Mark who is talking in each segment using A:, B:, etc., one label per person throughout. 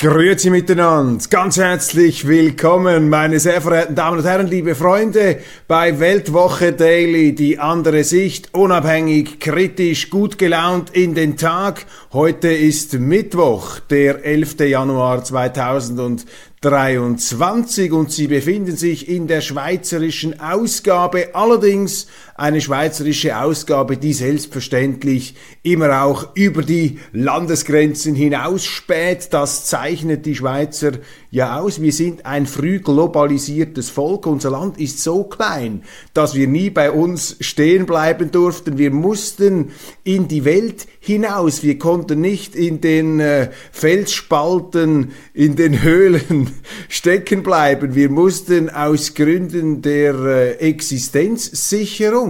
A: Grüezi miteinander, ganz herzlich willkommen, meine sehr verehrten Damen und Herren, liebe Freunde, bei Weltwoche Daily, die andere Sicht, unabhängig, kritisch, gut gelaunt in den Tag. Heute ist Mittwoch, der 11. Januar 2000 23 und Sie befinden sich in der schweizerischen Ausgabe, allerdings eine schweizerische Ausgabe, die selbstverständlich immer auch über die Landesgrenzen hinaus späht. Das zeichnet die Schweizer ja aus. Wir sind ein früh globalisiertes Volk. Unser Land ist so klein, dass wir nie bei uns stehen bleiben durften. Wir mussten in die Welt hinaus. Wir konnten nicht in den äh, Felsspalten, in den Höhlen stecken bleiben. Wir mussten aus Gründen der äh, Existenzsicherung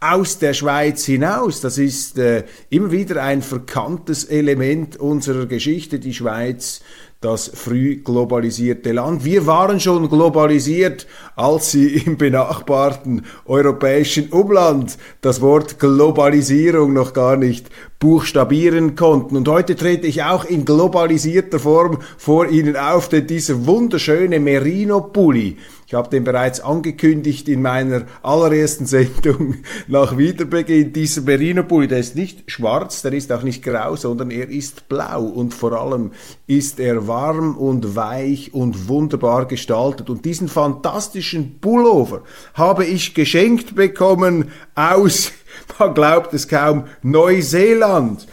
A: aus der Schweiz hinaus. Das ist äh, immer wieder ein verkanntes Element unserer Geschichte, die Schweiz das früh globalisierte Land. Wir waren schon globalisiert, als sie im benachbarten europäischen Umland das Wort Globalisierung noch gar nicht buchstabieren konnten. Und heute trete ich auch in globalisierter Form vor Ihnen auf, denn dieser wunderschöne Merino-Pulli, ich habe den bereits angekündigt in meiner allerersten Sendung nach Wiederbeginn. Dieser Merino-Pulli, der ist nicht schwarz, der ist auch nicht grau, sondern er ist blau und vor allem ist er warm und weich und wunderbar gestaltet. Und diesen fantastischen Pullover habe ich geschenkt bekommen aus, man glaubt es kaum, Neuseeland.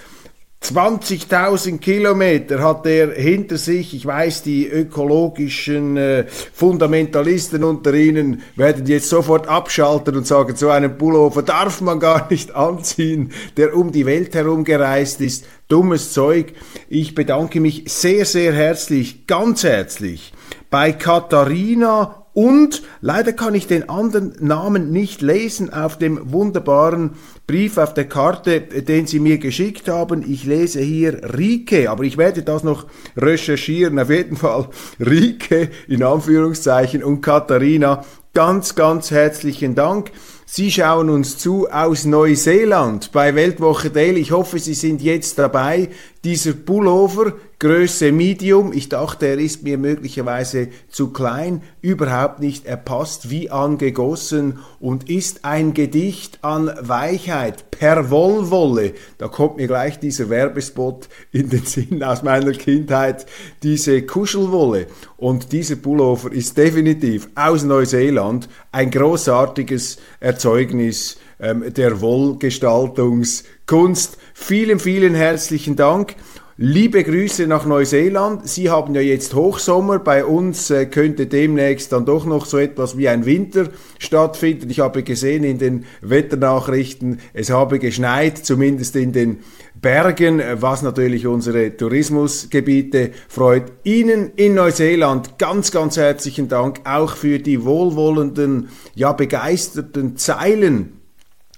A: 20.000 Kilometer hat er hinter sich. Ich weiß, die ökologischen äh, Fundamentalisten unter Ihnen werden jetzt sofort abschalten und sagen, so einen Pullover darf man gar nicht anziehen, der um die Welt herum gereist ist. Dummes Zeug. Ich bedanke mich sehr, sehr herzlich, ganz herzlich bei Katharina und leider kann ich den anderen Namen nicht lesen auf dem wunderbaren Brief auf der Karte, den Sie mir geschickt haben. Ich lese hier Rike, aber ich werde das noch recherchieren. Auf jeden Fall Rike in Anführungszeichen und Katharina. Ganz, ganz herzlichen Dank. Sie schauen uns zu aus Neuseeland bei Weltwoche Daily. Ich hoffe, Sie sind jetzt dabei. Dieser Pullover Größe Medium. Ich dachte, er ist mir möglicherweise zu klein, überhaupt nicht. Er passt wie angegossen und ist ein Gedicht an Weichheit per Wollwolle. Da kommt mir gleich dieser Werbespot in den Sinn aus meiner Kindheit, diese Kuschelwolle. Und dieser Pullover ist definitiv aus Neuseeland ein großartiges Erzeugnis ähm, der Wollgestaltungskunst. Vielen, vielen herzlichen Dank. Liebe Grüße nach Neuseeland. Sie haben ja jetzt Hochsommer. Bei uns äh, könnte demnächst dann doch noch so etwas wie ein Winter stattfinden. Ich habe gesehen in den Wetternachrichten, es habe geschneit, zumindest in den Bergen, was natürlich unsere Tourismusgebiete freut. Ihnen in Neuseeland ganz, ganz herzlichen Dank auch für die wohlwollenden, ja begeisterten Zeilen,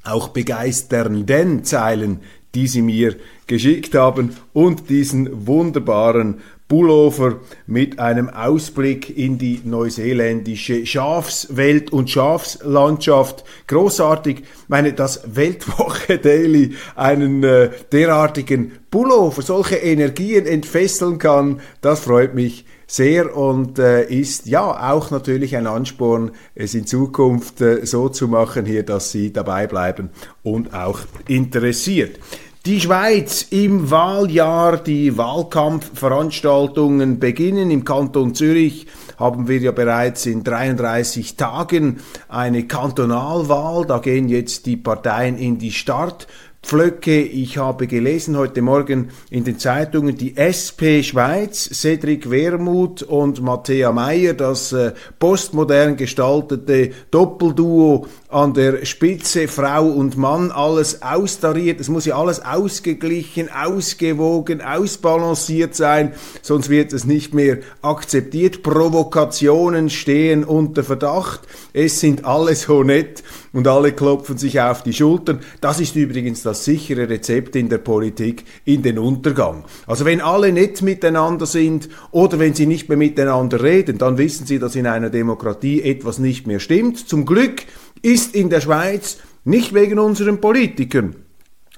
A: auch begeisternden Zeilen, die Sie mir geschickt haben und diesen wunderbaren Pullover mit einem Ausblick in die neuseeländische Schafswelt und Schafslandschaft. Großartig, meine, das Weltwoche Daily einen äh, derartigen Pullover, solche Energien entfesseln kann, das freut mich sehr und äh, ist ja auch natürlich ein Ansporn, es in Zukunft äh, so zu machen hier, dass Sie dabei bleiben und auch interessiert. Die Schweiz im Wahljahr, die Wahlkampfveranstaltungen beginnen. Im Kanton Zürich haben wir ja bereits in 33 Tagen eine Kantonalwahl. Da gehen jetzt die Parteien in die Start. Pflöcke. Ich habe gelesen heute Morgen in den Zeitungen die SP Schweiz, Cedric Wermuth und Matthäa Meyer, das äh, postmodern gestaltete Doppelduo an der Spitze, Frau und Mann, alles austariert. Es muss ja alles ausgeglichen, ausgewogen, ausbalanciert sein, sonst wird es nicht mehr akzeptiert. Provokationen stehen unter Verdacht. Es sind alle so nett und alle klopfen sich auf die Schultern. Das ist übrigens das sichere Rezept in der Politik in den Untergang. Also wenn alle nett miteinander sind oder wenn sie nicht mehr miteinander reden, dann wissen Sie, dass in einer Demokratie etwas nicht mehr stimmt. Zum Glück ist in der Schweiz nicht wegen unseren Politikern,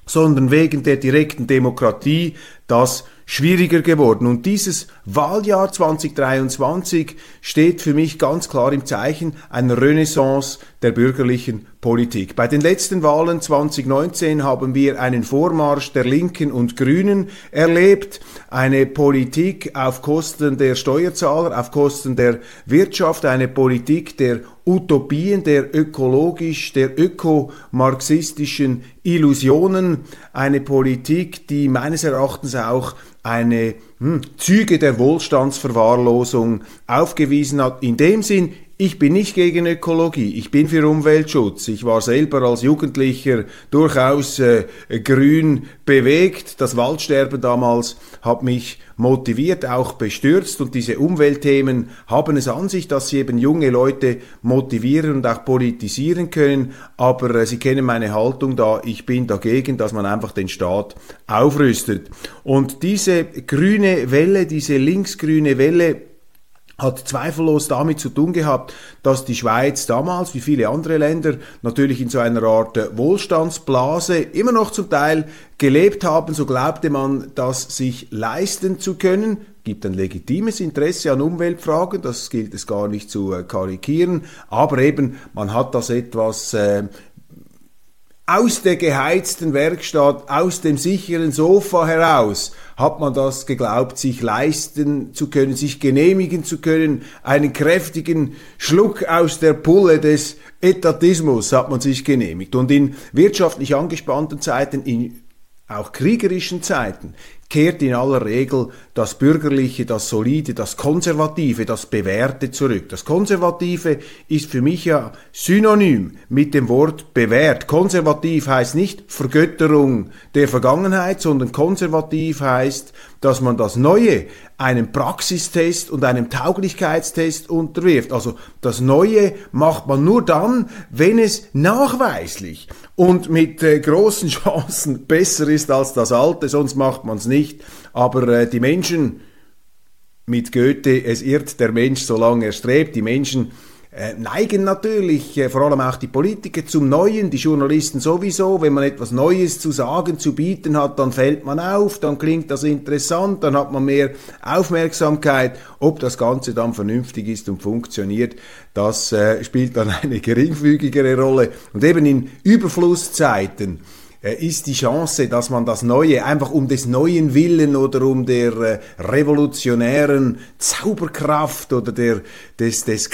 A: sondern wegen der direkten Demokratie das schwieriger geworden. Und dieses Wahljahr 2023 steht für mich ganz klar im Zeichen einer Renaissance der bürgerlichen Politik. Bei den letzten Wahlen 2019 haben wir einen Vormarsch der Linken und Grünen erlebt, eine Politik auf Kosten der Steuerzahler, auf Kosten der Wirtschaft, eine Politik der Utopien, der ökologisch, der ökomarxistischen Illusionen, eine Politik, die meines Erachtens auch eine hm, Züge der Wohlstandsverwahrlosung aufgewiesen hat. In dem Sinn, ich bin nicht gegen Ökologie, ich bin für Umweltschutz. Ich war selber als Jugendlicher durchaus äh, grün bewegt. Das Waldsterben damals hat mich motiviert, auch bestürzt und diese Umweltthemen haben es an sich, dass sie eben junge Leute motivieren und auch politisieren können, aber äh, sie kennen meine Haltung da, ich bin dagegen, dass man einfach den Staat aufrüstet. Und diese grüne Welle, diese linksgrüne Welle, hat zweifellos damit zu tun gehabt, dass die Schweiz damals, wie viele andere Länder, natürlich in so einer Art äh, Wohlstandsblase immer noch zum Teil gelebt haben. So glaubte man, das sich leisten zu können. Gibt ein legitimes Interesse an Umweltfragen, das gilt es gar nicht zu äh, karikieren, aber eben man hat das etwas äh, aus der geheizten Werkstatt, aus dem sicheren Sofa heraus hat man das geglaubt, sich leisten zu können, sich genehmigen zu können. Einen kräftigen Schluck aus der Pulle des Etatismus hat man sich genehmigt. Und in wirtschaftlich angespannten Zeiten, in auch kriegerischen Zeiten, kehrt in aller Regel das Bürgerliche, das Solide, das Konservative, das Bewährte zurück. Das Konservative ist für mich ja synonym mit dem Wort bewährt. Konservativ heißt nicht Vergötterung der Vergangenheit, sondern konservativ heißt, dass man das Neue einem Praxistest und einem Tauglichkeitstest unterwirft. Also das Neue macht man nur dann, wenn es nachweislich und mit äh, großen Chancen besser ist als das Alte, sonst macht man es nicht. Aber äh, die Menschen, mit Goethe, es irrt der Mensch, solange er strebt, die Menschen äh, neigen natürlich, äh, vor allem auch die Politiker, zum Neuen, die Journalisten sowieso. Wenn man etwas Neues zu sagen, zu bieten hat, dann fällt man auf, dann klingt das interessant, dann hat man mehr Aufmerksamkeit. Ob das Ganze dann vernünftig ist und funktioniert, das äh, spielt dann eine geringfügigere Rolle. Und eben in Überflusszeiten, ist die Chance, dass man das Neue einfach um des neuen Willen oder um der äh, revolutionären Zauberkraft oder der, des, des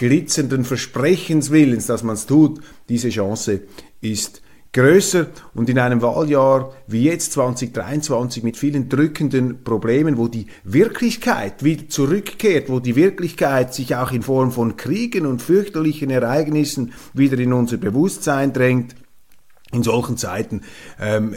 A: Versprechens Willens, dass man es tut, diese Chance ist größer. Und in einem Wahljahr wie jetzt 2023 mit vielen drückenden Problemen, wo die Wirklichkeit wieder zurückkehrt, wo die Wirklichkeit sich auch in Form von Kriegen und fürchterlichen Ereignissen wieder in unser Bewusstsein drängt, in solchen Zeiten ähm,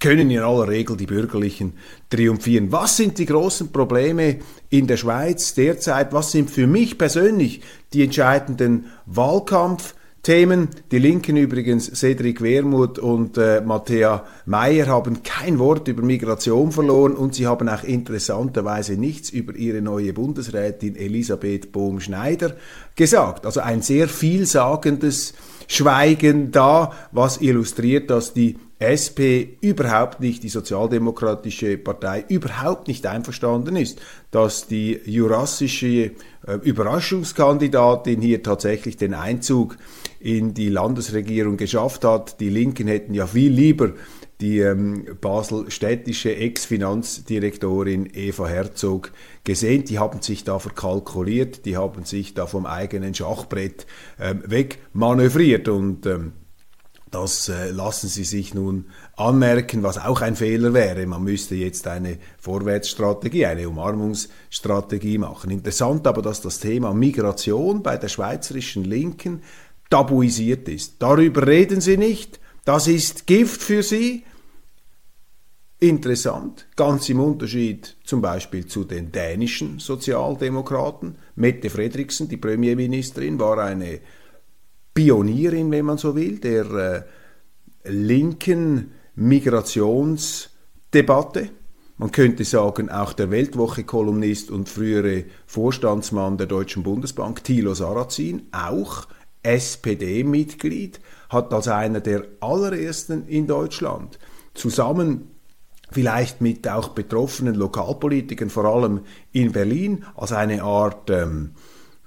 A: können in aller Regel die Bürgerlichen triumphieren. Was sind die großen Probleme in der Schweiz derzeit? Was sind für mich persönlich die entscheidenden Wahlkampfthemen? Die Linken übrigens, Cedric Wermuth und äh, Matthäa Meyer haben kein Wort über Migration verloren und sie haben auch interessanterweise nichts über ihre neue Bundesrätin Elisabeth Bohm-Schneider gesagt. Also ein sehr vielsagendes Schweigen da, was illustriert, dass die SP überhaupt nicht, die Sozialdemokratische Partei überhaupt nicht einverstanden ist, dass die jurassische äh, Überraschungskandidatin hier tatsächlich den Einzug in die Landesregierung geschafft hat. Die Linken hätten ja viel lieber die ähm, Basel-städtische Ex-Finanzdirektorin Eva Herzog gesehen. Die haben sich da verkalkuliert, die haben sich da vom eigenen Schachbrett ähm, wegmanövriert und ähm, Das äh, lassen Sie sich nun anmerken, was auch ein Fehler wäre. Man müsste jetzt eine Vorwärtsstrategie, eine Umarmungsstrategie machen. Interessant aber, dass das Thema Migration bei der schweizerischen Linken tabuisiert ist. Darüber reden Sie nicht. Das ist Gift für Sie. Interessant, ganz im Unterschied zum Beispiel zu den dänischen Sozialdemokraten. Mette Fredriksen, die Premierministerin, war eine Pionierin, wenn man so will, der äh, linken Migrationsdebatte. Man könnte sagen, auch der Weltwoche-Kolumnist und frühere Vorstandsmann der Deutschen Bundesbank, Thilo Sarrazin, auch SPD-Mitglied, hat als einer der allerersten in Deutschland zusammen vielleicht mit auch betroffenen Lokalpolitikern, vor allem in Berlin, als eine Art ähm,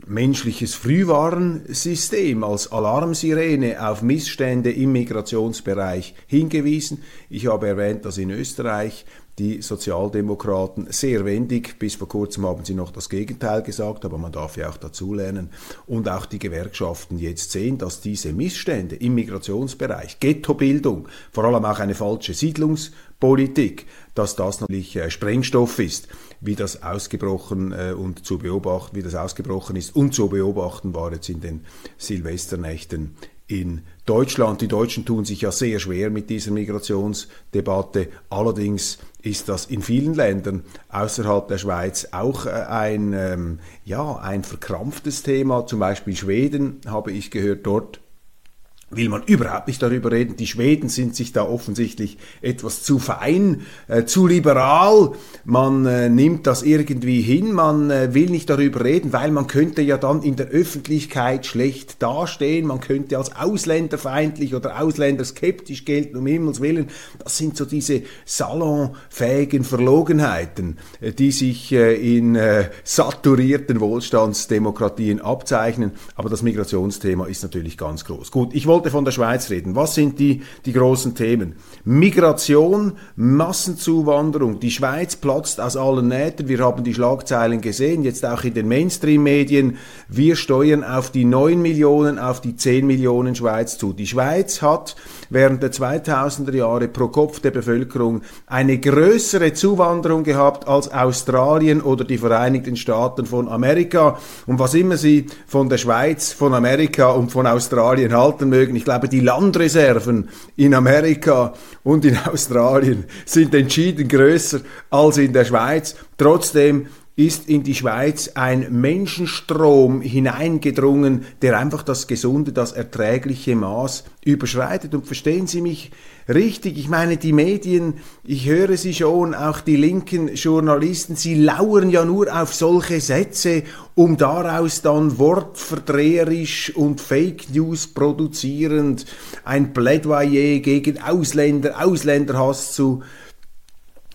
A: menschliches Frühwarnsystem als Alarmsirene auf Missstände im Migrationsbereich hingewiesen. Ich habe erwähnt, dass in Österreich die Sozialdemokraten sehr wendig, bis vor kurzem haben sie noch das Gegenteil gesagt, aber man darf ja auch dazulernen, und auch die Gewerkschaften jetzt sehen, dass diese Missstände im Migrationsbereich, Ghettobildung, vor allem auch eine falsche Siedlungspolitik, dass das natürlich äh, Sprengstoff ist. Wie das ausgebrochen äh, und zu beobachten, wie das ausgebrochen ist und zu beobachten war jetzt in den Silvesternächten in Deutschland. Die Deutschen tun sich ja sehr schwer mit dieser Migrationsdebatte. Allerdings ist das in vielen Ländern außerhalb der Schweiz auch äh, ein, ähm, ja, ein verkrampftes Thema. Zum Beispiel Schweden habe ich gehört, dort will man überhaupt nicht darüber reden. Die Schweden sind sich da offensichtlich etwas zu fein, äh, zu liberal. Man äh, nimmt das irgendwie hin, man äh, will nicht darüber reden, weil man könnte ja dann in der Öffentlichkeit schlecht dastehen, man könnte als ausländerfeindlich oder ausländerskeptisch gelten, um Himmels Willen. Das sind so diese salonfähigen Verlogenheiten, äh, die sich äh, in äh, saturierten Wohlstandsdemokratien abzeichnen. Aber das Migrationsthema ist natürlich ganz groß. Gut, ich wollte wollte von der Schweiz reden. Was sind die, die großen Themen? Migration, Massenzuwanderung. Die Schweiz platzt aus allen Nähten. Wir haben die Schlagzeilen gesehen, jetzt auch in den Mainstream-Medien. Wir steuern auf die 9 Millionen, auf die 10 Millionen Schweiz zu. Die Schweiz hat während der 2000er Jahre pro Kopf der Bevölkerung eine größere Zuwanderung gehabt als Australien oder die Vereinigten Staaten von Amerika. Und was immer Sie von der Schweiz, von Amerika und von Australien halten mögen, mögen. Ich glaube, die Landreserven in Amerika und in Australien sind entschieden größer als in der Schweiz. Trotzdem ist in die Schweiz ein Menschenstrom hineingedrungen, der einfach das gesunde, das erträgliche Maß überschreitet. Und verstehen Sie mich richtig, ich meine, die Medien, ich höre sie schon, auch die linken Journalisten, sie lauern ja nur auf solche Sätze, um daraus dann wortverdreherisch und Fake News produzierend ein Plädoyer gegen Ausländer, Ausländerhass zu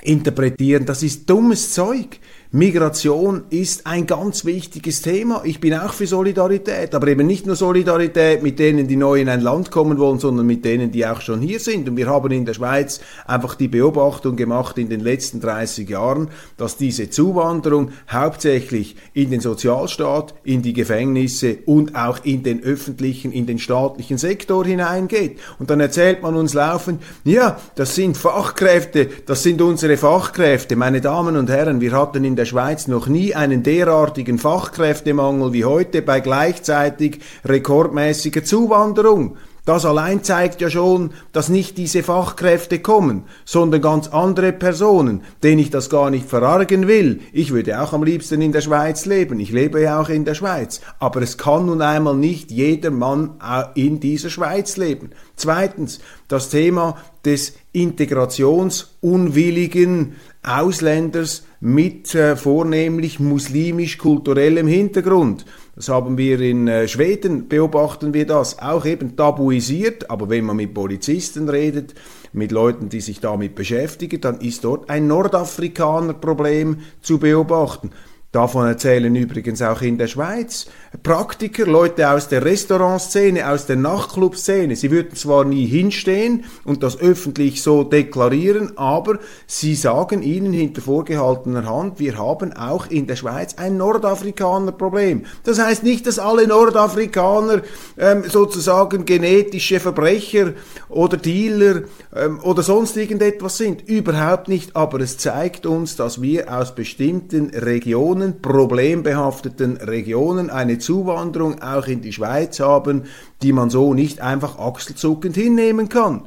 A: interpretieren. Das ist dummes Zeug. Migration ist ein ganz wichtiges Thema. Ich bin auch für Solidarität, aber eben nicht nur Solidarität mit denen, die neu in ein Land kommen wollen, sondern mit denen, die auch schon hier sind. Und wir haben in der Schweiz einfach die Beobachtung gemacht in den letzten 30 Jahren, dass diese Zuwanderung hauptsächlich in den Sozialstaat, in die Gefängnisse und auch in den öffentlichen, in den staatlichen Sektor hineingeht. Und dann erzählt man uns laufend, ja, das sind Fachkräfte, das sind unsere Fachkräfte. Meine Damen und Herren, wir hatten in der Schweiz noch nie einen derartigen Fachkräftemangel wie heute bei gleichzeitig rekordmäßiger Zuwanderung. Das allein zeigt ja schon, dass nicht diese Fachkräfte kommen, sondern ganz andere Personen, denen ich das gar nicht verargen will. Ich würde auch am liebsten in der Schweiz leben. Ich lebe ja auch in der Schweiz. Aber es kann nun einmal nicht jeder Mann in dieser Schweiz leben. Zweitens, das Thema des integrationsunwilligen Ausländers mit äh, vornehmlich muslimisch-kulturellem Hintergrund. Das haben wir in äh, Schweden, beobachten wir das, auch eben tabuisiert, aber wenn man mit Polizisten redet, mit Leuten, die sich damit beschäftigen, dann ist dort ein Nordafrikaner-Problem zu beobachten. Davon erzählen übrigens auch in der Schweiz Praktiker, Leute aus der Restaurantszene, aus der Nachtclubszene. Sie würden zwar nie hinstehen und das öffentlich so deklarieren, aber sie sagen ihnen hinter vorgehaltener Hand, wir haben auch in der Schweiz ein Nordafrikaner-Problem. Das heißt nicht, dass alle Nordafrikaner ähm, sozusagen genetische Verbrecher oder Dealer ähm, oder sonst irgendetwas sind. Überhaupt nicht, aber es zeigt uns, dass wir aus bestimmten Regionen Regionen, problembehafteten Regionen eine Zuwanderung auch in die Schweiz haben, die man so nicht einfach achselzuckend hinnehmen kann.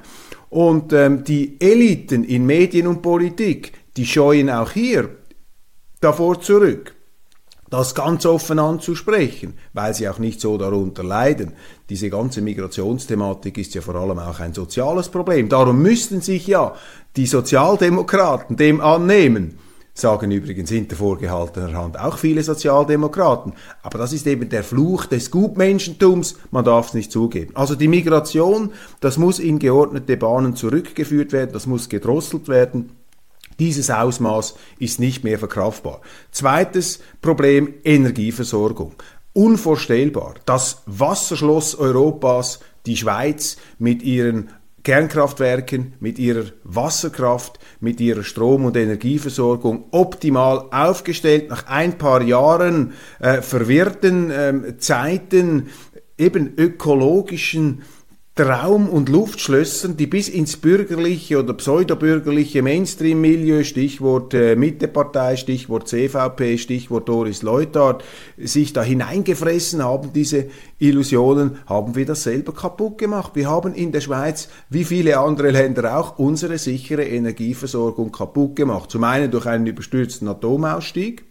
A: Und ähm, die Eliten in Medien und Politik, die scheuen auch hier davor zurück, das ganz offen anzusprechen, weil sie auch nicht so darunter leiden. Diese ganze Migrationsthematik ist ja vor allem auch ein soziales Problem. Darum müssten sich ja die Sozialdemokraten dem annehmen sagen übrigens hinter vorgehaltener Hand auch viele Sozialdemokraten. Aber das ist eben der Fluch des Gutmenschentums, man darf es nicht zugeben. Also die Migration, das muss in geordnete Bahnen zurückgeführt werden, das muss gedrosselt werden. Dieses Ausmaß ist nicht mehr verkraftbar. Zweites Problem, Energieversorgung. Unvorstellbar. Das Wasserschloss Europas, die Schweiz mit ihren Kernkraftwerken mit ihrer Wasserkraft, mit ihrer Strom- und Energieversorgung optimal aufgestellt, nach ein paar Jahren äh, verwirrten äh, Zeiten eben ökologischen Traum- und Luftschlössern, die bis ins bürgerliche oder pseudobürgerliche Mainstream-Milieu, Stichwort äh, Mittepartei, Stichwort CVP, Stichwort Doris Leuthard, sich da hineingefressen haben, diese Illusionen, haben wir das selber kaputt gemacht. Wir haben in der Schweiz, wie viele andere Länder auch, unsere sichere Energieversorgung kaputt gemacht. Zum einen durch einen überstürzten Atomausstieg,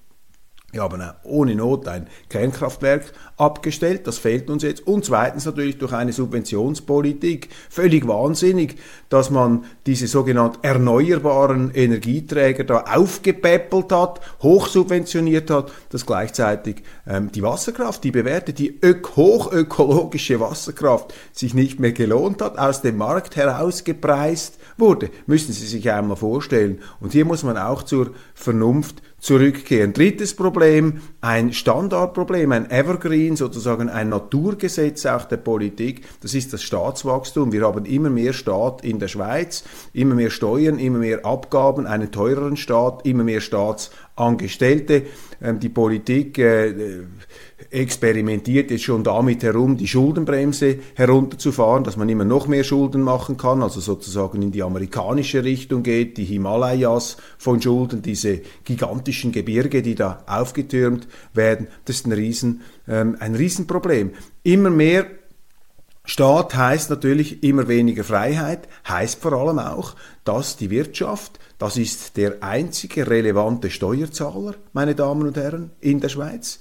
A: wir haben ohne Not ein Kernkraftwerk abgestellt, das fehlt uns jetzt. Und zweitens natürlich durch eine Subventionspolitik. Völlig wahnsinnig, dass man diese sogenannten erneuerbaren Energieträger da aufgepäppelt hat, hochsubventioniert hat, dass gleichzeitig ähm, die Wasserkraft, die bewährte, die ök hochökologische Wasserkraft sich nicht mehr gelohnt hat, aus dem Markt herausgepreist wurde. Müssen Sie sich einmal vorstellen. Und hier muss man auch zur Vernunft zurückkehren. Drittes Problem, ein Standardproblem, ein Evergreen, sozusagen ein Naturgesetz auch der Politik, das ist das Staatswachstum. Wir haben immer mehr Staat in der Schweiz, immer mehr Steuern, immer mehr Abgaben, einen teureren Staat, immer mehr Staatsangestellte. Ähm, die Politik äh, experimentiert jetzt schon damit herum, die Schuldenbremse herunterzufahren, dass man immer noch mehr Schulden machen kann, also sozusagen in die amerikanische Richtung geht, die Himalayas von Schulden, diese gigantischen Gebirge, die da aufgetürmt werden, das ist ein, Riesen, ähm, ein Riesenproblem. Immer mehr Staat heißt natürlich immer weniger Freiheit, heißt vor allem auch, dass die Wirtschaft, das ist der einzige relevante Steuerzahler, meine Damen und Herren, in der Schweiz,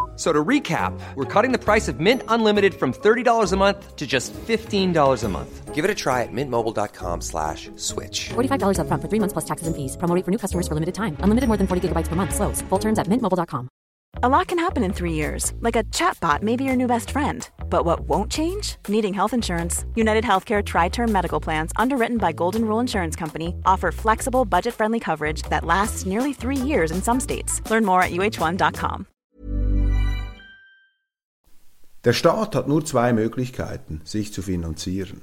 B: So to recap, we're cutting the price of Mint Unlimited from $30 a month to just $15 a month. Give it a try at mintmobile.com slash switch.
C: $45 up front for three months plus taxes and fees. Promo for new customers for limited time. Unlimited more than 40 gigabytes per month. Slows. Full terms at mintmobile.com.
D: A lot can happen in three years. Like a chatbot may be your new best friend. But what won't change? Needing health insurance. United Healthcare Tri-Term Medical Plans, underwritten by Golden Rule Insurance Company, offer flexible, budget-friendly coverage that lasts nearly three years in some states. Learn more at uh1.com.
A: Der Staat hat nur zwei Möglichkeiten, sich zu finanzieren.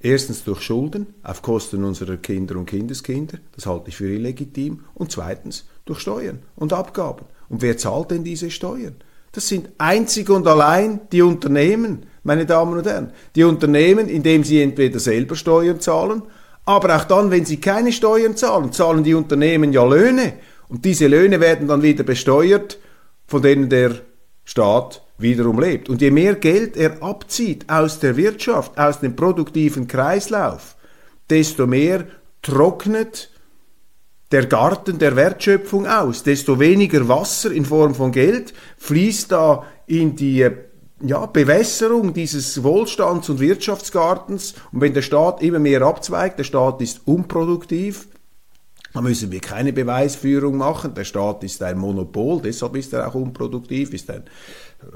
A: Erstens durch Schulden auf Kosten unserer Kinder und Kindeskinder, das halte ich für illegitim, und zweitens durch Steuern und Abgaben. Und wer zahlt denn diese Steuern? Das sind einzig und allein die Unternehmen, meine Damen und Herren. Die Unternehmen, indem sie entweder selber Steuern zahlen, aber auch dann, wenn sie keine Steuern zahlen, zahlen die Unternehmen ja Löhne. Und diese Löhne werden dann wieder besteuert, von denen der Staat wiederum lebt. Und je mehr Geld er abzieht aus der Wirtschaft, aus dem produktiven Kreislauf, desto mehr trocknet der Garten der Wertschöpfung aus, desto weniger Wasser in Form von Geld fließt da in die ja, Bewässerung dieses Wohlstands- und Wirtschaftsgartens. Und wenn der Staat immer mehr abzweigt, der Staat ist unproduktiv, da müssen wir keine Beweisführung machen. Der Staat ist ein Monopol, deshalb ist er auch unproduktiv, ist ein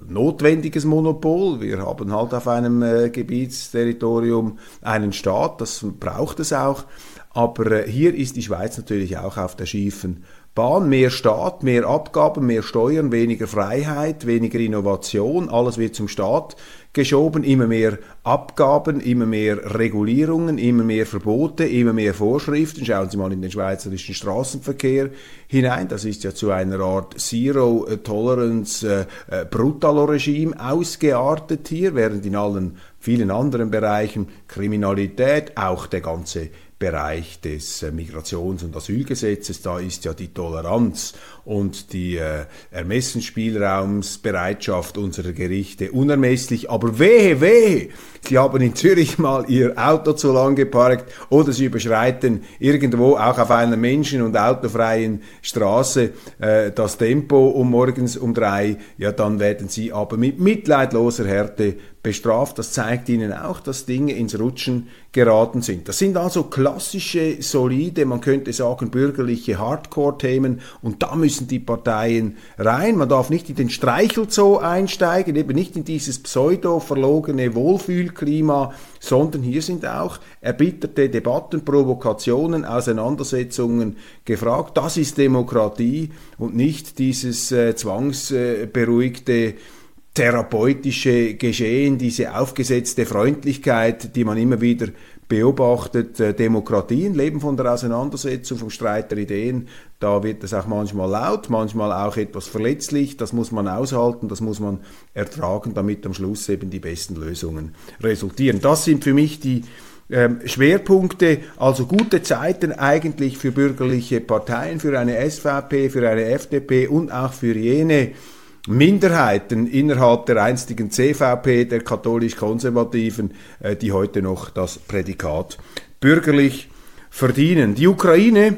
A: notwendiges Monopol. Wir haben halt auf einem äh, Gebietsterritorium einen Staat, das braucht es auch. Aber äh, hier ist die Schweiz natürlich auch auf der schiefen Bahn, mehr Staat, mehr Abgaben, mehr Steuern, weniger Freiheit, weniger Innovation, alles wird zum Staat geschoben, immer mehr Abgaben, immer mehr Regulierungen, immer mehr Verbote, immer mehr Vorschriften. Schauen Sie mal in den schweizerischen Straßenverkehr hinein, das ist ja zu einer Art Zero Tolerance äh, äh ausgeartet hier, während in allen vielen anderen Bereichen Kriminalität, auch der ganze Bereich des äh, Migrations- und Asylgesetzes, da ist ja die Toleranz und die äh, Ermessensspielraumsbereitschaft unserer Gerichte unermesslich. Aber wehe, wehe, Sie haben in Zürich mal Ihr Auto zu lang geparkt oder Sie überschreiten irgendwo auch auf einer menschen- und autofreien Straße äh, das Tempo um morgens um drei, ja dann werden Sie aber mit mitleidloser Härte bestraft. Das zeigt ihnen auch, dass Dinge ins Rutschen geraten sind. Das sind also klassische, solide, man könnte sagen bürgerliche Hardcore-Themen und da müssen die Parteien rein. Man darf nicht in den Streichelzoo einsteigen, eben nicht in dieses pseudo-verlogene Wohlfühlklima, sondern hier sind auch erbitterte Debatten, Provokationen, Auseinandersetzungen gefragt. Das ist Demokratie und nicht dieses äh, zwangsberuhigte therapeutische Geschehen, diese aufgesetzte Freundlichkeit, die man immer wieder beobachtet. Äh, Demokratien leben von der Auseinandersetzung, vom Streit der Ideen. Da wird es auch manchmal laut, manchmal auch etwas verletzlich. Das muss man aushalten, das muss man ertragen, damit am Schluss eben die besten Lösungen resultieren. Das sind für mich die ähm, Schwerpunkte, also gute Zeiten eigentlich für bürgerliche Parteien, für eine SVP, für eine FDP und auch für jene Minderheiten innerhalb der einstigen CVP, der katholisch-konservativen, äh, die heute noch das Prädikat bürgerlich verdienen. Die Ukraine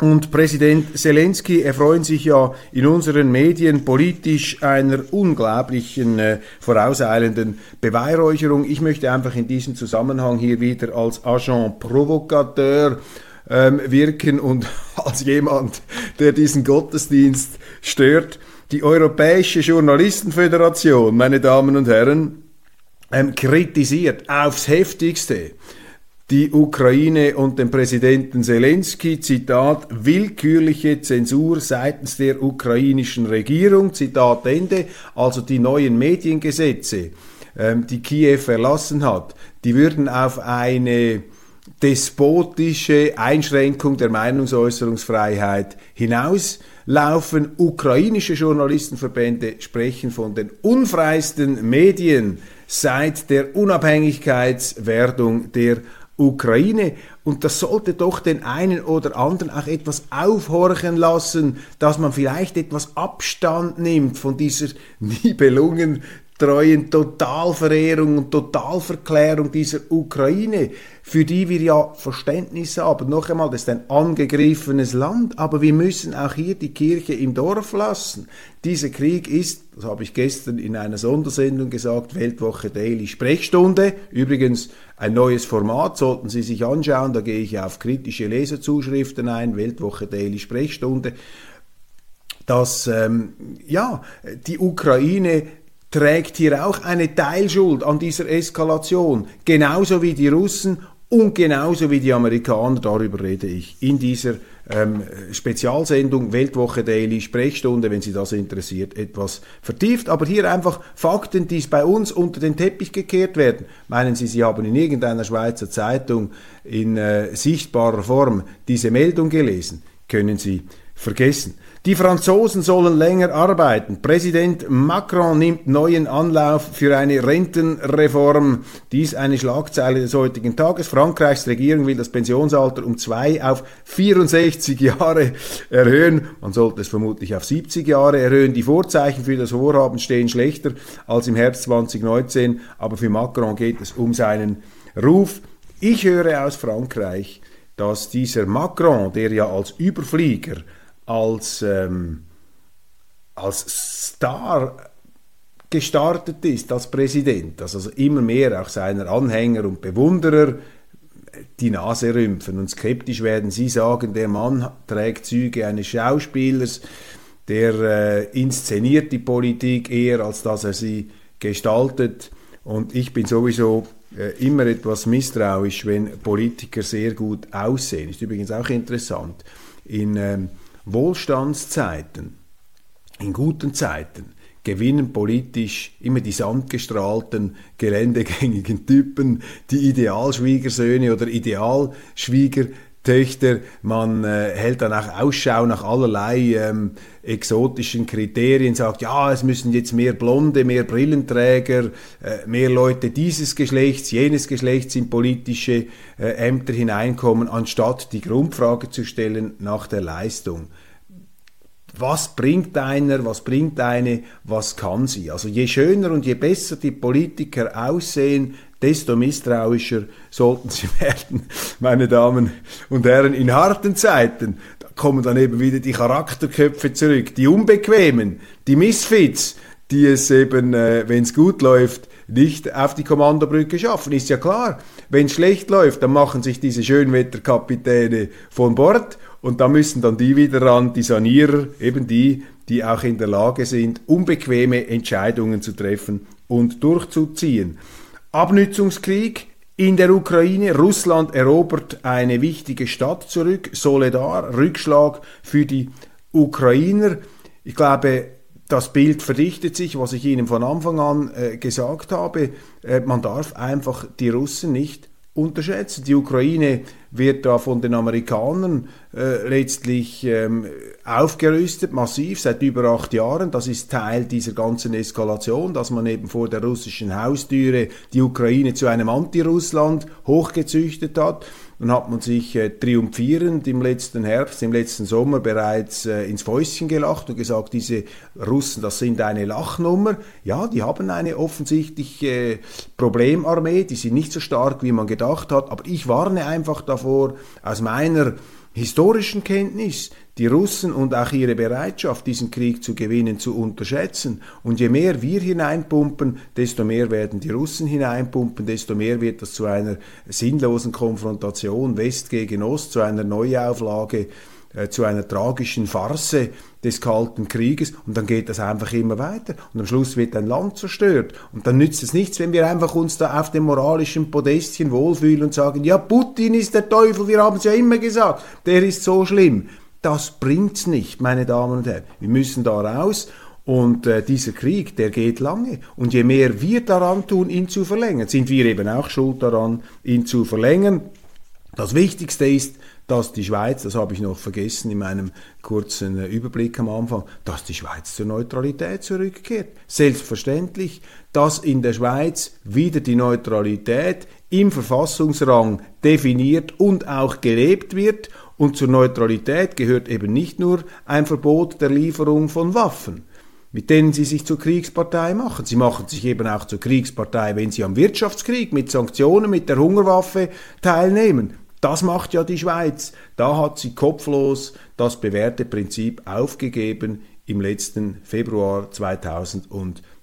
A: und Präsident Zelensky erfreuen sich ja in unseren Medien politisch einer unglaublichen äh, vorauseilenden Beweihräucherung. Ich möchte einfach in diesem Zusammenhang hier wieder als Agent Provocateur ähm, wirken und als jemand, der diesen Gottesdienst stört die Europäische Journalistenföderation, meine Damen und Herren, ähm, kritisiert aufs heftigste die Ukraine und den Präsidenten Zelensky, Zitat, willkürliche Zensur seitens der ukrainischen Regierung, Zitat Ende, also die neuen Mediengesetze, ähm, die Kiew erlassen hat, die würden auf eine despotische Einschränkung der Meinungsäußerungsfreiheit hinauslaufen. Ukrainische Journalistenverbände sprechen von den unfreisten Medien seit der Unabhängigkeitswerdung der Ukraine. Und das sollte doch den einen oder anderen auch etwas aufhorchen lassen, dass man vielleicht etwas Abstand nimmt von dieser Nibelungen treuen Totalverehrung und Totalverklärung dieser Ukraine, für die wir ja Verständnis haben. Noch einmal, das ist ein angegriffenes Land, aber wir müssen auch hier die Kirche im Dorf lassen. Dieser Krieg ist, das habe ich gestern in einer Sondersendung gesagt, Weltwoche Daily Sprechstunde. Übrigens ein neues Format, sollten Sie sich anschauen, da gehe ich auf kritische Leserzuschriften ein, Weltwoche Daily Sprechstunde dass ähm, ja die Ukraine trägt hier auch eine Teilschuld an dieser Eskalation, genauso wie die Russen und genauso wie die Amerikaner, darüber rede ich in dieser ähm, Spezialsendung Weltwoche Daily Sprechstunde, wenn Sie das interessiert, etwas vertieft. Aber hier einfach Fakten, die bei uns unter den Teppich gekehrt werden. Meinen Sie, Sie haben in irgendeiner Schweizer Zeitung in äh, sichtbarer Form diese Meldung gelesen? Können Sie vergessen. Die Franzosen sollen länger arbeiten. Präsident Macron nimmt neuen Anlauf für eine Rentenreform. Dies eine Schlagzeile des heutigen Tages. Frankreichs Regierung will das Pensionsalter um zwei auf 64 Jahre erhöhen. Man sollte es vermutlich auf 70 Jahre erhöhen. Die Vorzeichen für das Vorhaben stehen schlechter als im Herbst 2019, aber für Macron geht es um seinen Ruf. Ich höre aus Frankreich, dass dieser Macron, der ja als Überflieger als, ähm, als Star gestartet ist als Präsident, dass also immer mehr auch seiner Anhänger und Bewunderer die Nase rümpfen und skeptisch werden. Sie sagen, der Mann trägt Züge eines Schauspielers, der äh, inszeniert die Politik eher, als dass er sie gestaltet. Und ich bin sowieso äh, immer etwas misstrauisch, wenn Politiker sehr gut aussehen. Ist übrigens auch interessant. In ähm, Wohlstandszeiten, in guten Zeiten, gewinnen politisch immer die sandgestrahlten, geländegängigen Typen, die Idealschwiegersöhne oder Idealschwiegertöchter. Man äh, hält dann auch Ausschau nach allerlei ähm, exotischen Kriterien, sagt, ja, es müssen jetzt mehr Blonde, mehr Brillenträger, äh, mehr Leute dieses Geschlechts, jenes Geschlechts in politische äh, Ämter hineinkommen, anstatt die Grundfrage zu stellen nach der Leistung was bringt einer, was bringt eine, was kann sie. Also je schöner und je besser die Politiker aussehen, desto misstrauischer sollten sie werden, meine Damen und Herren. In harten Zeiten kommen dann eben wieder die Charakterköpfe zurück, die Unbequemen, die Misfits, die es eben, äh, wenn es gut läuft, nicht auf die Kommandobrücke schaffen. Ist ja klar, wenn es schlecht läuft, dann machen sich diese Schönwetterkapitäne von Bord und da müssen dann die wieder ran, die Sanierer, eben die, die auch in der Lage sind, unbequeme Entscheidungen zu treffen und durchzuziehen. Abnützungskrieg in der Ukraine. Russland erobert eine wichtige Stadt zurück, Soledar, Rückschlag für die Ukrainer. Ich glaube, das Bild verdichtet sich, was ich Ihnen von Anfang an äh, gesagt habe. Äh, man darf einfach die Russen nicht unterschätzen. Die Ukraine wird da von den Amerikanern äh, letztlich ähm, aufgerüstet, massiv, seit über acht Jahren. Das ist Teil dieser ganzen Eskalation, dass man eben vor der russischen Haustüre die Ukraine zu einem Anti-Russland hochgezüchtet hat. Dann hat man sich äh, triumphierend im letzten Herbst, im letzten Sommer bereits äh, ins Fäustchen gelacht und gesagt, diese Russen, das sind eine Lachnummer. Ja, die haben eine offensichtlich äh, Problemarmee, die sind nicht so stark, wie man gedacht hat, aber ich warne einfach davor, aus meiner historischen Kenntnis die Russen und auch ihre Bereitschaft, diesen Krieg zu gewinnen, zu unterschätzen. Und je mehr wir hineinpumpen, desto mehr werden die Russen hineinpumpen, desto mehr wird das zu einer sinnlosen Konfrontation West gegen Ost, zu einer Neuauflage, äh, zu einer tragischen Farce des Kalten Krieges und dann geht das einfach immer weiter und am Schluss wird ein Land zerstört und dann nützt es nichts, wenn wir einfach uns da auf dem moralischen Podestchen wohlfühlen und sagen, ja, Putin ist der Teufel, wir haben es ja immer gesagt, der ist so schlimm. Das bringt's nicht, meine Damen und Herren. Wir müssen da raus und äh, dieser Krieg, der geht lange. Und je mehr wir daran tun, ihn zu verlängern, sind wir eben auch schuld daran, ihn zu verlängern. Das Wichtigste ist, dass die Schweiz, das habe ich noch vergessen in meinem kurzen äh, Überblick am Anfang, dass die Schweiz zur Neutralität zurückkehrt. Selbstverständlich, dass in der Schweiz wieder die Neutralität im Verfassungsrang definiert und auch gelebt wird und zur Neutralität gehört eben nicht nur ein Verbot der Lieferung von Waffen, mit denen sie sich zur Kriegspartei machen. Sie machen sich eben auch zur Kriegspartei, wenn sie am Wirtschaftskrieg mit Sanktionen, mit der Hungerwaffe teilnehmen. Das macht ja die Schweiz. Da hat sie kopflos das bewährte Prinzip aufgegeben im letzten Februar 2000.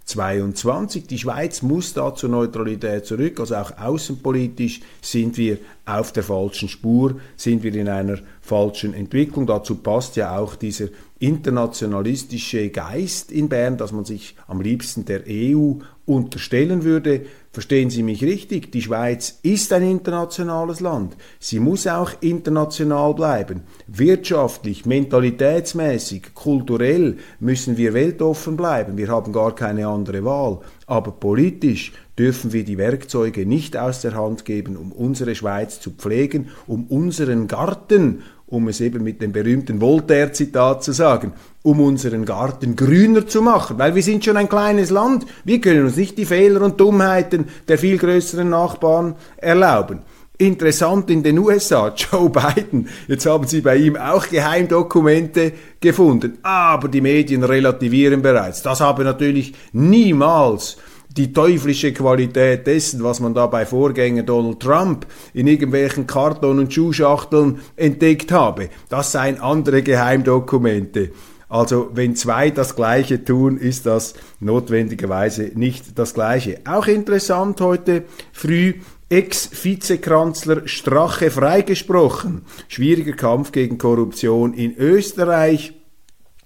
A: 22. Die Schweiz muss da zur Neutralität zurück, also auch außenpolitisch sind wir auf der falschen Spur, sind wir in einer falschen Entwicklung. Dazu passt ja auch dieser internationalistische Geist in Bern, dass man sich am liebsten der EU unterstellen würde. Verstehen Sie mich richtig, die Schweiz ist ein internationales Land. Sie muss auch international bleiben. Wirtschaftlich, mentalitätsmäßig, kulturell müssen wir weltoffen bleiben. Wir haben gar keine andere Wahl. Aber politisch dürfen wir die Werkzeuge nicht aus der Hand geben, um unsere Schweiz zu pflegen, um unseren Garten um es eben mit dem berühmten Voltaire-Zitat zu sagen, um unseren Garten grüner zu machen, weil wir sind schon ein kleines Land, wir können uns nicht die Fehler und Dummheiten der viel größeren Nachbarn erlauben. Interessant in den USA, Joe Biden, jetzt haben sie bei ihm auch Geheimdokumente gefunden, aber die Medien relativieren bereits. Das habe natürlich niemals die teuflische Qualität dessen, was man da bei Vorgänger Donald Trump in irgendwelchen Karton- und Schuhschachteln entdeckt habe. Das seien andere Geheimdokumente. Also wenn zwei das Gleiche tun, ist das notwendigerweise nicht das Gleiche. Auch interessant heute früh Ex-Vizekanzler Strache freigesprochen. Schwieriger Kampf gegen Korruption in Österreich.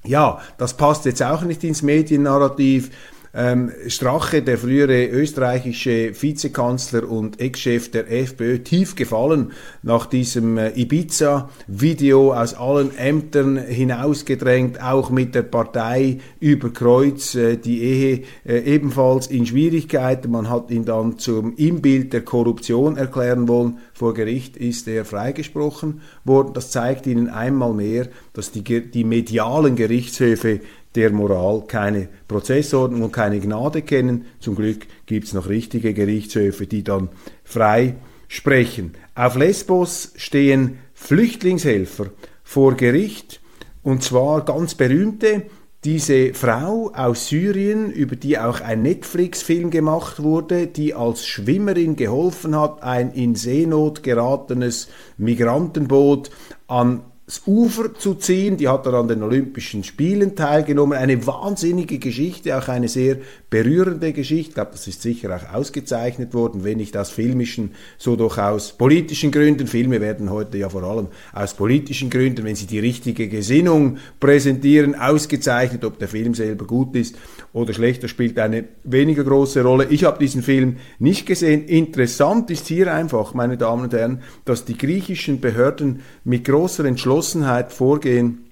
A: Ja, das passt jetzt auch nicht ins Mediennarrativ. Ähm, Strache, der frühere österreichische Vizekanzler und Ex-Chef der FPÖ, tief gefallen nach diesem äh, Ibiza-Video aus allen Ämtern hinausgedrängt, auch mit der Partei über Kreuz, äh, die Ehe äh, ebenfalls in Schwierigkeiten. Man hat ihn dann zum Imbild der Korruption erklären wollen. Vor Gericht ist er freigesprochen worden. Das zeigt Ihnen einmal mehr, dass die, die medialen Gerichtshöfe der Moral keine Prozessordnung und keine Gnade kennen. Zum Glück gibt es noch richtige Gerichtshöfe, die dann frei sprechen. Auf Lesbos stehen Flüchtlingshelfer vor Gericht und zwar ganz berühmte. Diese Frau aus Syrien, über die auch ein Netflix-Film gemacht wurde, die als Schwimmerin geholfen hat, ein in Seenot geratenes Migrantenboot an das Ufer zu ziehen. Die hat dann an den Olympischen Spielen teilgenommen. Eine wahnsinnige Geschichte, auch eine sehr berührende Geschichte. Ich glaube, das ist sicher auch ausgezeichnet worden, wenn nicht aus filmischen, so doch aus politischen Gründen. Filme werden heute ja vor allem aus politischen Gründen, wenn sie die richtige Gesinnung präsentieren, ausgezeichnet. Ob der Film selber gut ist oder schlechter, spielt eine weniger große Rolle. Ich habe diesen Film nicht gesehen. Interessant ist hier einfach, meine Damen und Herren, dass die griechischen Behörden mit großer Entschlossenheit Entschlossenheit vorgehen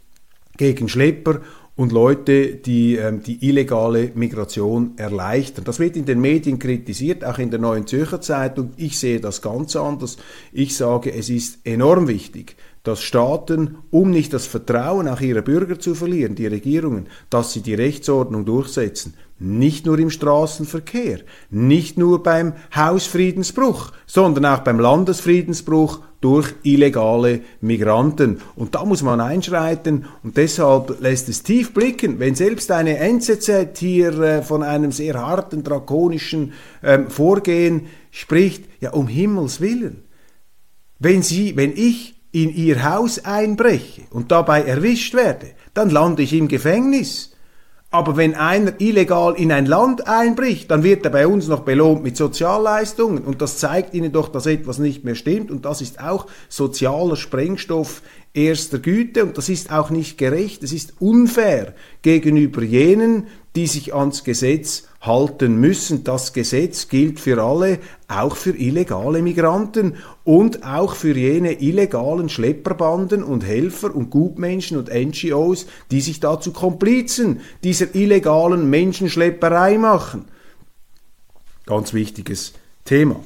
A: gegen Schlepper und Leute, die ähm, die illegale Migration erleichtern. Das wird in den Medien kritisiert, auch in der Neuen Zürcher Zeitung. Ich sehe das ganz anders. Ich sage, es ist enorm wichtig, dass Staaten, um nicht das Vertrauen auch ihrer Bürger zu verlieren, die Regierungen, dass sie die Rechtsordnung durchsetzen, nicht nur im Straßenverkehr, nicht nur beim Hausfriedensbruch, sondern auch beim Landesfriedensbruch durch illegale Migranten. Und da muss man einschreiten und deshalb lässt es tief blicken, wenn selbst eine NZZ hier äh, von einem sehr harten, drakonischen ähm, Vorgehen spricht, ja um Himmels willen. Wenn sie, wenn ich in ihr Haus einbreche und dabei erwischt werde, dann lande ich im Gefängnis. Aber wenn einer illegal in ein Land einbricht, dann wird er bei uns noch belohnt mit Sozialleistungen. Und das zeigt Ihnen doch, dass etwas nicht mehr stimmt. Und das ist auch sozialer Sprengstoff erster Güte. Und das ist auch nicht gerecht. Es ist unfair gegenüber jenen, die sich ans Gesetz halten müssen. Das Gesetz gilt für alle, auch für illegale Migranten und auch für jene illegalen Schlepperbanden und Helfer und Gutmenschen und NGOs, die sich dazu Komplizen dieser illegalen Menschenschlepperei machen. Ganz wichtiges Thema.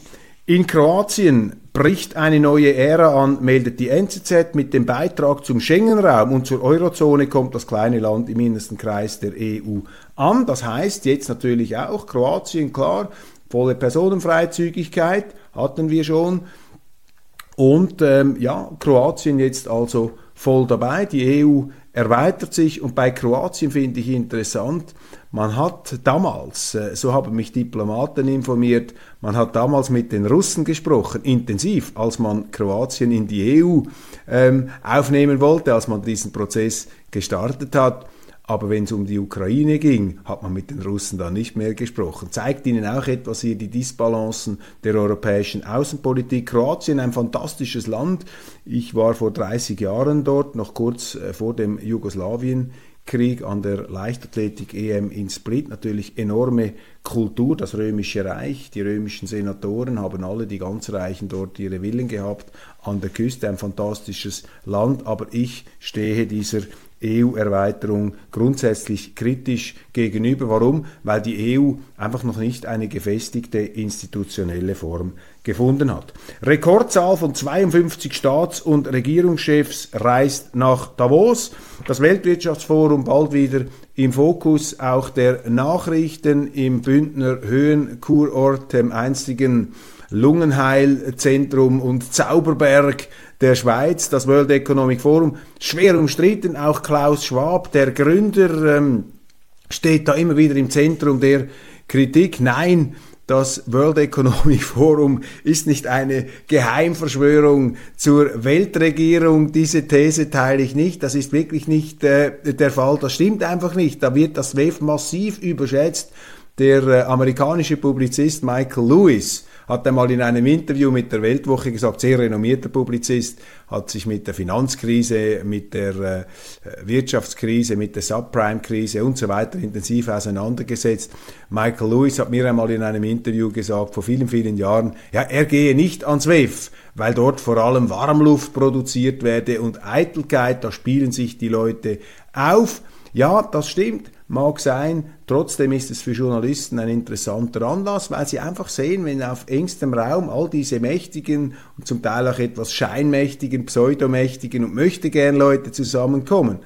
A: In Kroatien bricht eine neue Ära an, meldet die NZZ mit dem Beitrag zum Schengen-Raum und zur Eurozone kommt das kleine Land im innersten Kreis der EU an. Das heißt jetzt natürlich auch Kroatien, klar, volle Personenfreizügigkeit hatten wir schon. Und ähm, ja, Kroatien jetzt also voll dabei. Die EU erweitert sich und bei Kroatien finde ich interessant, man hat damals, äh, so haben mich Diplomaten informiert, man hat damals mit den Russen gesprochen, intensiv, als man Kroatien in die EU ähm, aufnehmen wollte, als man diesen Prozess gestartet hat. Aber wenn es um die Ukraine ging, hat man mit den Russen dann nicht mehr gesprochen. Zeigt Ihnen auch etwas hier die Disbalancen der europäischen Außenpolitik. Kroatien, ein fantastisches Land. Ich war vor 30 Jahren dort, noch kurz äh, vor dem Jugoslawien. Krieg an der Leichtathletik-EM in Split. Natürlich enorme Kultur, das Römische Reich. Die römischen Senatoren haben alle, die ganz Reichen dort ihre Villen gehabt. An der Küste ein fantastisches Land, aber ich stehe dieser EU-Erweiterung grundsätzlich kritisch gegenüber. Warum? Weil die EU einfach noch nicht eine gefestigte institutionelle Form gefunden hat. Rekordzahl von 52 Staats- und Regierungschefs reist nach Davos. Das Weltwirtschaftsforum bald wieder im Fokus auch der Nachrichten im Bündner Höhenkurort, dem einzigen Lungenheilzentrum und Zauberberg der Schweiz, das World Economic Forum, schwer umstritten. Auch Klaus Schwab, der Gründer, ähm, steht da immer wieder im Zentrum der Kritik. Nein, das World Economic Forum ist nicht eine Geheimverschwörung zur Weltregierung. Diese These teile ich nicht. Das ist wirklich nicht äh, der Fall. Das stimmt einfach nicht. Da wird das WEF massiv überschätzt. Der äh, amerikanische Publizist Michael Lewis hat einmal in einem Interview mit der Weltwoche gesagt, sehr renommierter Publizist, hat sich mit der Finanzkrise, mit der äh, Wirtschaftskrise, mit der Subprime-Krise und so weiter intensiv auseinandergesetzt. Michael Lewis hat mir einmal in einem Interview gesagt, vor vielen, vielen Jahren, ja, er gehe nicht ans WEF, weil dort vor allem Warmluft produziert werde und Eitelkeit, da spielen sich die Leute auf. Ja, das stimmt, mag sein. Trotzdem ist es für Journalisten ein interessanter Anlass, weil sie einfach sehen, wenn auf engstem Raum all diese mächtigen und zum Teil auch etwas scheinmächtigen, pseudomächtigen und möchtegern Leute zusammenkommen,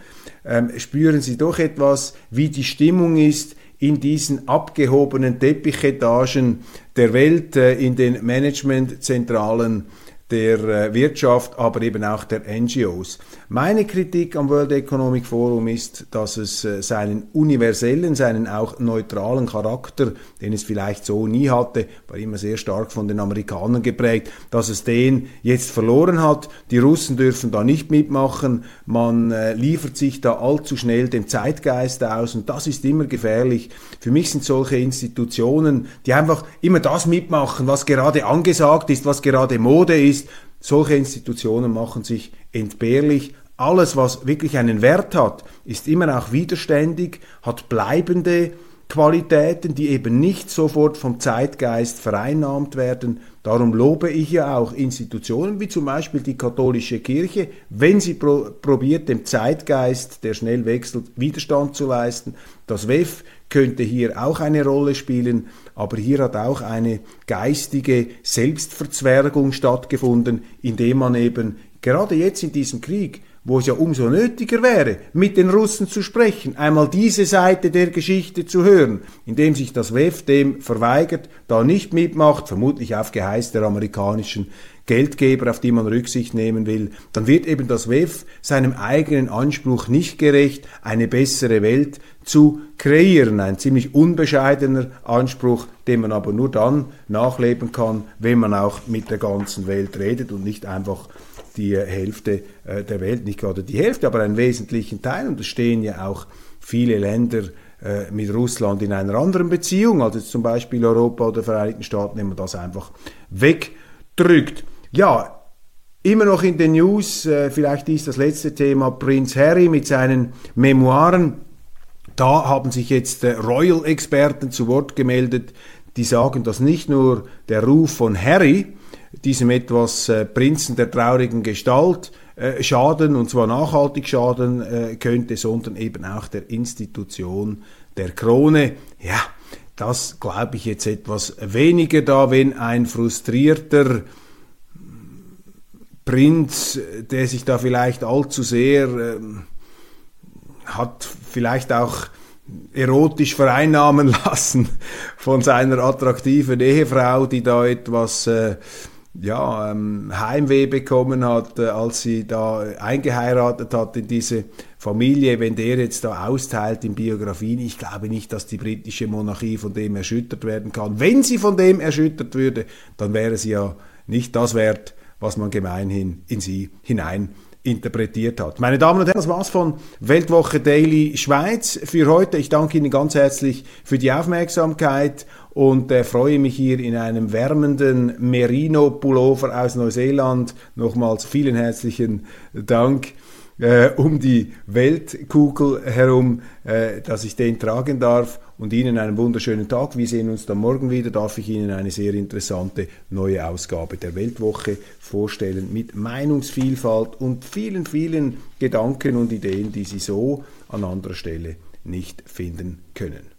A: ähm, spüren sie doch etwas, wie die Stimmung ist in diesen abgehobenen Teppichetagen der Welt, äh, in den Managementzentralen der äh, Wirtschaft, aber eben auch der NGOs. Meine Kritik am World Economic Forum ist, dass es äh, seinen universellen, seinen auch neutralen Charakter, den es vielleicht so nie hatte, war immer sehr stark von den Amerikanern geprägt, dass es den jetzt verloren hat. Die Russen dürfen da nicht mitmachen. Man äh, liefert sich da allzu schnell dem Zeitgeist aus und das ist immer gefährlich. Für mich sind solche Institutionen, die einfach immer das mitmachen, was gerade angesagt ist, was gerade Mode ist, solche Institutionen machen sich entbehrlich. Alles, was wirklich einen Wert hat, ist immer auch widerständig, hat bleibende Qualitäten, die eben nicht sofort vom Zeitgeist vereinnahmt werden. Darum lobe ich ja auch Institutionen wie zum Beispiel die katholische Kirche, wenn sie pro probiert, dem Zeitgeist, der schnell wechselt, Widerstand zu leisten. Das WEF könnte hier auch eine Rolle spielen, aber hier hat auch eine geistige Selbstverzwergung stattgefunden, indem man eben gerade jetzt in diesem Krieg wo es ja umso nötiger wäre, mit den Russen zu sprechen, einmal diese Seite der Geschichte zu hören, indem sich das WEF dem verweigert, da nicht mitmacht, vermutlich auf Geheiß der amerikanischen Geldgeber, auf die man Rücksicht nehmen will, dann wird eben das WEF seinem eigenen Anspruch nicht gerecht, eine bessere Welt zu kreieren. Ein ziemlich unbescheidener Anspruch, den man aber nur dann nachleben kann, wenn man auch mit der ganzen Welt redet und nicht einfach die Hälfte äh, der Welt, nicht gerade die Hälfte, aber einen wesentlichen Teil. Und es stehen ja auch viele Länder äh, mit Russland in einer anderen Beziehung, als jetzt zum Beispiel Europa oder Vereinigten Staaten, wenn man das einfach wegdrückt. Ja, Immer noch in den News, äh, vielleicht ist das letzte Thema Prinz Harry mit seinen Memoiren. Da haben sich jetzt Royal-Experten zu Wort gemeldet, die sagen, dass nicht nur der Ruf von Harry, diesem etwas äh, Prinzen der traurigen Gestalt äh, schaden, und zwar nachhaltig schaden äh, könnte, sondern eben auch der Institution der Krone. Ja, das glaube ich jetzt etwas weniger da, wenn ein frustrierter Prinz, der sich da vielleicht allzu sehr äh, hat vielleicht auch erotisch vereinnahmen lassen von seiner attraktiven Ehefrau, die da etwas äh, ja, ähm, Heimweh bekommen hat, äh, als sie da eingeheiratet hat in diese Familie, wenn der jetzt da austeilt in Biografien, ich glaube nicht, dass die britische Monarchie von dem erschüttert werden kann. Wenn sie von dem erschüttert würde, dann wäre sie ja nicht das wert, was man gemeinhin in sie hinein interpretiert hat. Meine Damen und Herren, das war's von Weltwoche Daily Schweiz für heute. Ich danke Ihnen ganz herzlich für die Aufmerksamkeit und äh, freue mich hier in einem wärmenden Merino-Pullover aus Neuseeland. Nochmals vielen herzlichen Dank äh, um die Weltkugel herum, äh, dass ich den tragen darf und Ihnen einen wunderschönen Tag. Wir sehen uns dann morgen wieder. Darf ich Ihnen eine sehr interessante neue Ausgabe der Weltwoche vorstellen mit Meinungsvielfalt und vielen, vielen Gedanken und Ideen, die Sie so an anderer Stelle nicht finden können.